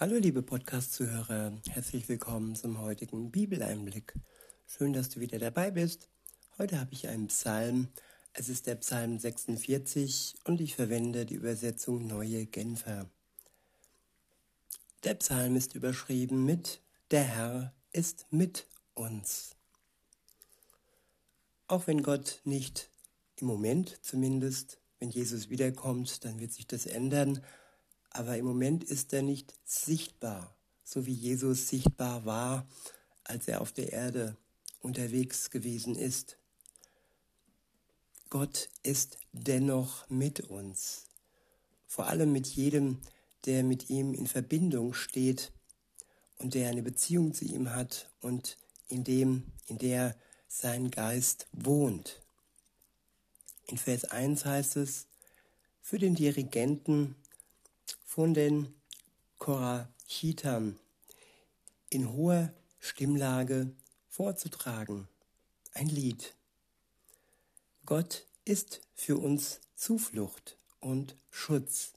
Hallo liebe Podcast-Zuhörer, herzlich willkommen zum heutigen Bibeleinblick. Schön, dass du wieder dabei bist. Heute habe ich einen Psalm. Es ist der Psalm 46 und ich verwende die Übersetzung Neue Genfer. Der Psalm ist überschrieben mit Der Herr ist mit uns. Auch wenn Gott nicht im Moment zumindest, wenn Jesus wiederkommt, dann wird sich das ändern, aber im Moment ist er nicht sichtbar, so wie Jesus sichtbar war, als er auf der Erde unterwegs gewesen ist. Gott ist dennoch mit uns, vor allem mit jedem, der mit ihm in Verbindung steht und der eine Beziehung zu ihm hat und in dem, in der sein Geist wohnt. In Vers 1 heißt es, für den Dirigenten von den Korachitern in hoher Stimmlage vorzutragen. Ein Lied. Gott ist für uns Zuflucht und Schutz.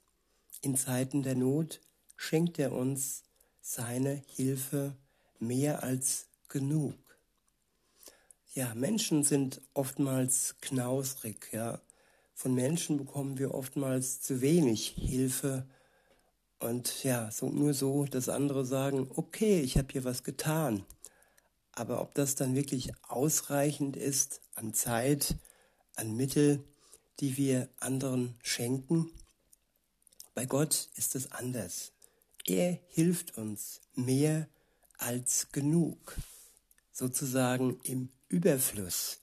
In Zeiten der Not schenkt er uns seine Hilfe mehr als genug. Ja, Menschen sind oftmals knausrig, ja. Von Menschen bekommen wir oftmals zu wenig Hilfe und ja, so, nur so, dass andere sagen, okay, ich habe hier was getan. Aber ob das dann wirklich ausreichend ist an Zeit, an Mittel, die wir anderen schenken, bei Gott ist es anders. Er hilft uns mehr als genug, sozusagen im Überfluss.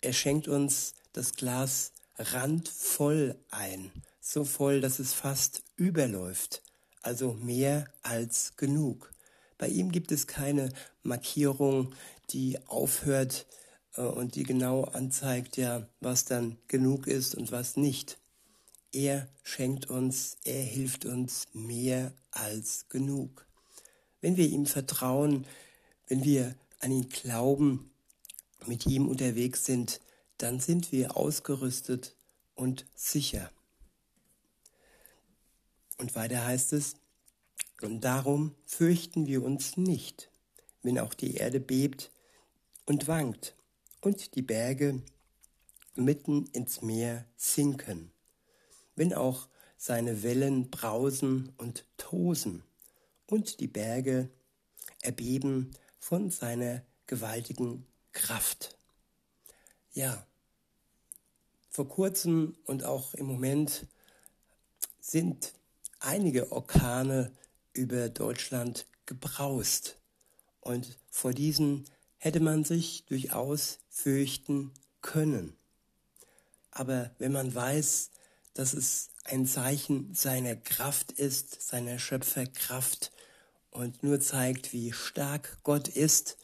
Er schenkt uns das Glas randvoll ein so voll, dass es fast überläuft, also mehr als genug. Bei ihm gibt es keine Markierung, die aufhört äh, und die genau anzeigt, ja, was dann genug ist und was nicht. Er schenkt uns, er hilft uns mehr als genug. Wenn wir ihm vertrauen, wenn wir an ihn glauben, mit ihm unterwegs sind, dann sind wir ausgerüstet und sicher. Und weiter heißt es, und darum fürchten wir uns nicht, wenn auch die Erde bebt und wankt und die Berge mitten ins Meer sinken, wenn auch seine Wellen brausen und tosen und die Berge erbeben von seiner gewaltigen Kraft. Ja, vor kurzem und auch im Moment sind einige Orkane über Deutschland gebraust. Und vor diesen hätte man sich durchaus fürchten können. Aber wenn man weiß, dass es ein Zeichen seiner Kraft ist, seiner Schöpferkraft und nur zeigt, wie stark Gott ist,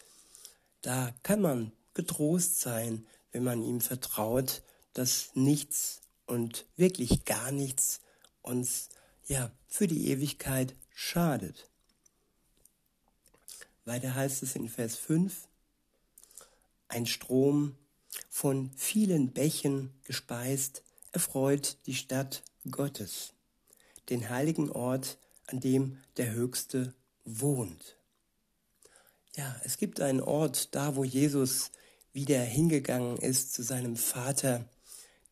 da kann man getrost sein, wenn man ihm vertraut, dass nichts und wirklich gar nichts uns ja, für die Ewigkeit schadet. Weiter heißt es in Vers 5, ein Strom von vielen Bächen gespeist erfreut die Stadt Gottes, den heiligen Ort, an dem der Höchste wohnt. Ja, es gibt einen Ort, da wo Jesus wieder hingegangen ist zu seinem Vater,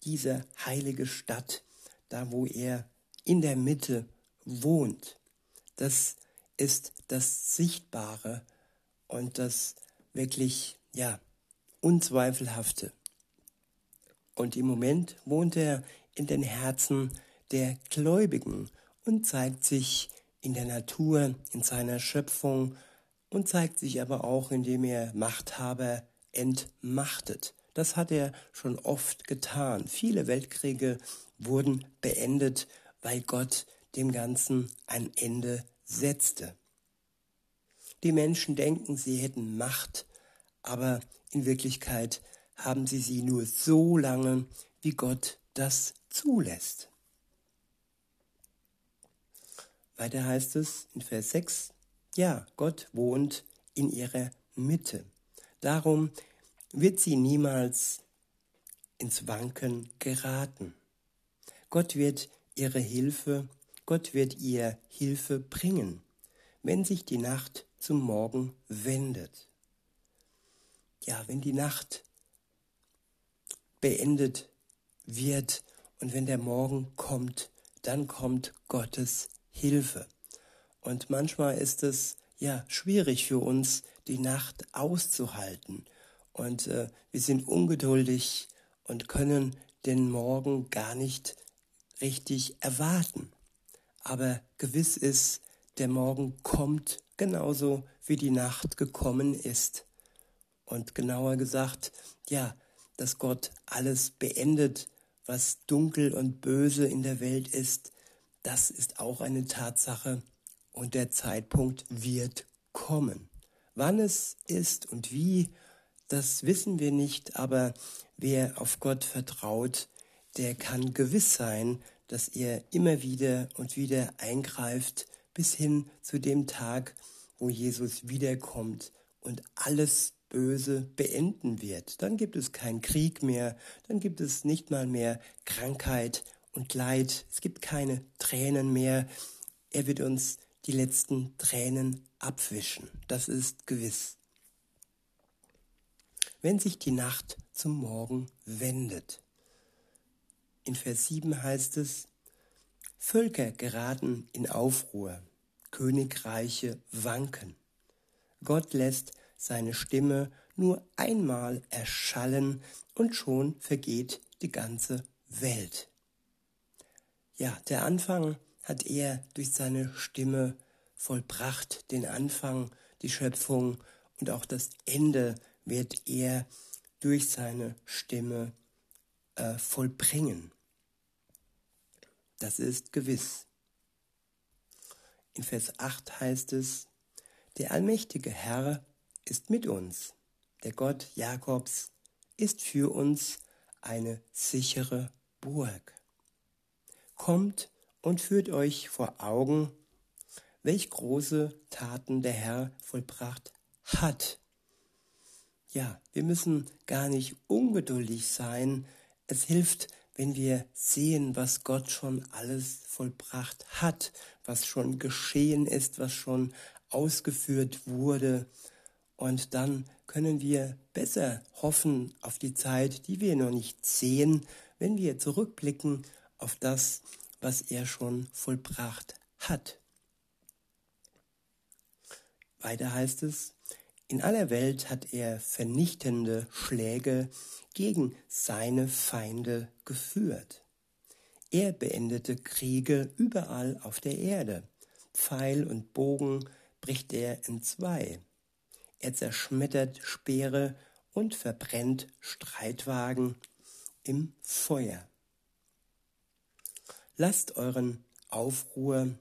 diese heilige Stadt, da wo er in der Mitte wohnt. Das ist das Sichtbare und das wirklich, ja, Unzweifelhafte. Und im Moment wohnt er in den Herzen der Gläubigen und zeigt sich in der Natur, in seiner Schöpfung und zeigt sich aber auch, indem er Machthaber entmachtet. Das hat er schon oft getan. Viele Weltkriege wurden beendet weil Gott dem Ganzen ein Ende setzte. Die Menschen denken, sie hätten Macht, aber in Wirklichkeit haben sie sie nur so lange, wie Gott das zulässt. Weiter heißt es in Vers 6, ja, Gott wohnt in ihrer Mitte. Darum wird sie niemals ins Wanken geraten. Gott wird ihre Hilfe, Gott wird ihr Hilfe bringen. wenn sich die Nacht zum Morgen wendet. Ja, wenn die Nacht beendet wird und wenn der Morgen kommt, dann kommt Gottes Hilfe. Und manchmal ist es ja schwierig für uns, die Nacht auszuhalten. Und äh, wir sind ungeduldig und können den Morgen gar nicht richtig erwarten. Aber gewiss ist, der Morgen kommt genauso wie die Nacht gekommen ist. Und genauer gesagt, ja, dass Gott alles beendet, was dunkel und böse in der Welt ist, das ist auch eine Tatsache und der Zeitpunkt wird kommen. Wann es ist und wie, das wissen wir nicht, aber wer auf Gott vertraut, der kann gewiss sein, dass er immer wieder und wieder eingreift bis hin zu dem Tag, wo Jesus wiederkommt und alles Böse beenden wird. Dann gibt es keinen Krieg mehr, dann gibt es nicht mal mehr Krankheit und Leid, es gibt keine Tränen mehr. Er wird uns die letzten Tränen abwischen, das ist gewiss. Wenn sich die Nacht zum Morgen wendet. In Vers 7 heißt es, Völker geraten in Aufruhr, Königreiche wanken. Gott lässt seine Stimme nur einmal erschallen und schon vergeht die ganze Welt. Ja, der Anfang hat er durch seine Stimme vollbracht, den Anfang, die Schöpfung und auch das Ende wird er durch seine Stimme äh, vollbringen. Das ist gewiss. In Vers 8 heißt es, der allmächtige Herr ist mit uns. Der Gott Jakobs ist für uns eine sichere Burg. Kommt und führt euch vor Augen, welch große Taten der Herr vollbracht hat. Ja, wir müssen gar nicht ungeduldig sein. Es hilft, wenn wir sehen, was Gott schon alles vollbracht hat, was schon geschehen ist, was schon ausgeführt wurde. Und dann können wir besser hoffen auf die Zeit, die wir noch nicht sehen, wenn wir zurückblicken auf das, was er schon vollbracht hat. Weiter heißt es, in aller Welt hat er vernichtende Schläge gegen seine Feinde geführt. Er beendete Kriege überall auf der Erde. Pfeil und Bogen bricht er entzwei. Er zerschmettert Speere und verbrennt Streitwagen im Feuer. Lasst euren Aufruhr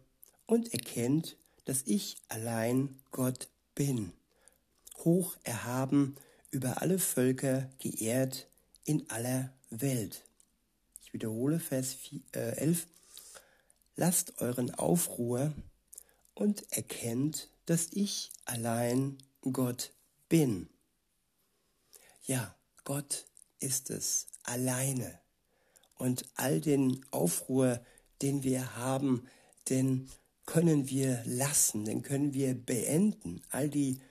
und erkennt, dass ich allein Gott bin, hoch erhaben, über alle Völker geehrt in aller Welt. Ich wiederhole Vers 11. Äh, Lasst euren Aufruhr und erkennt, dass ich allein Gott bin. Ja, Gott ist es alleine. Und all den Aufruhr, den wir haben, den können wir lassen, den können wir beenden. All die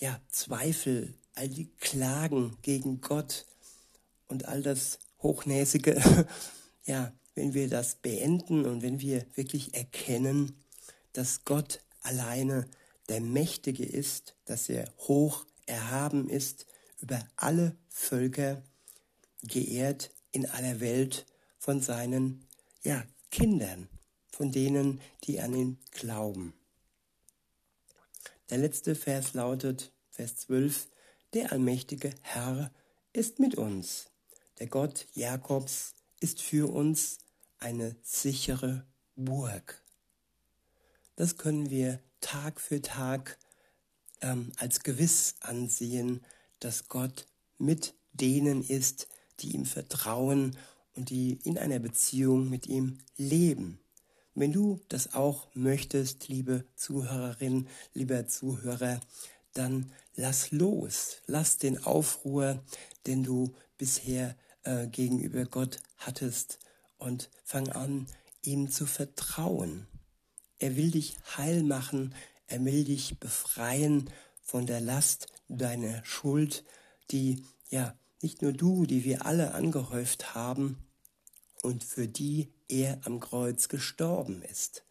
ja, Zweifel, all die Klagen gegen Gott und all das Hochnäsige, ja, wenn wir das beenden und wenn wir wirklich erkennen, dass Gott alleine der Mächtige ist, dass er hoch erhaben ist, über alle Völker geehrt in aller Welt von seinen ja, Kindern, von denen, die an ihn glauben. Der letzte Vers lautet, Vers 12, der allmächtige Herr ist mit uns. Der Gott Jakobs ist für uns eine sichere Burg. Das können wir Tag für Tag ähm, als gewiss ansehen, dass Gott mit denen ist, die ihm vertrauen und die in einer Beziehung mit ihm leben. Wenn du das auch möchtest, liebe Zuhörerin, lieber Zuhörer, dann lass los, lass den Aufruhr, den du bisher äh, gegenüber Gott hattest und fang an, ihm zu vertrauen. Er will dich heil machen. Er will dich befreien von der Last deiner Schuld, die ja nicht nur du, die wir alle angehäuft haben und für die er am Kreuz gestorben ist.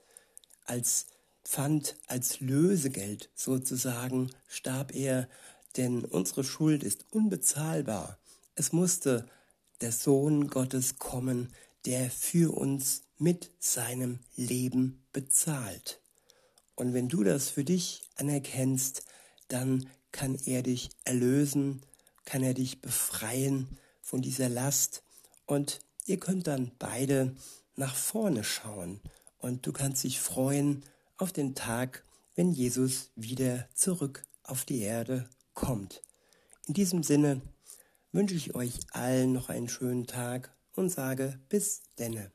Als Pfand, als Lösegeld sozusagen starb er, denn unsere Schuld ist unbezahlbar. Es musste der Sohn Gottes kommen, der für uns mit seinem Leben bezahlt. Und wenn du das für dich anerkennst, dann kann er dich erlösen, kann er dich befreien von dieser Last und ihr könnt dann beide nach vorne schauen und du kannst dich freuen auf den Tag, wenn Jesus wieder zurück auf die Erde kommt. In diesem Sinne wünsche ich euch allen noch einen schönen Tag und sage bis denne.